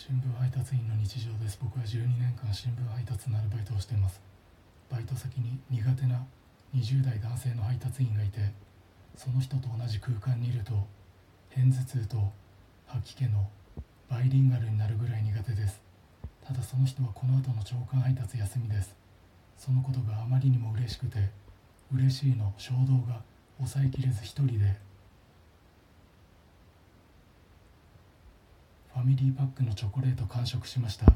新聞配達員の日常です。僕は12年間新聞配達のアルバイトをしています。バイト先に苦手な20代男性の配達員がいてその人と同じ空間にいると片頭痛と吐き気のバイリンガルになるぐらい苦手です。ただその人はこの後の長官配達休みです。そのことがあまりにも嬉しくて嬉しいの衝動が抑えきれず一人でァミリーパックのチョコレート完食しました。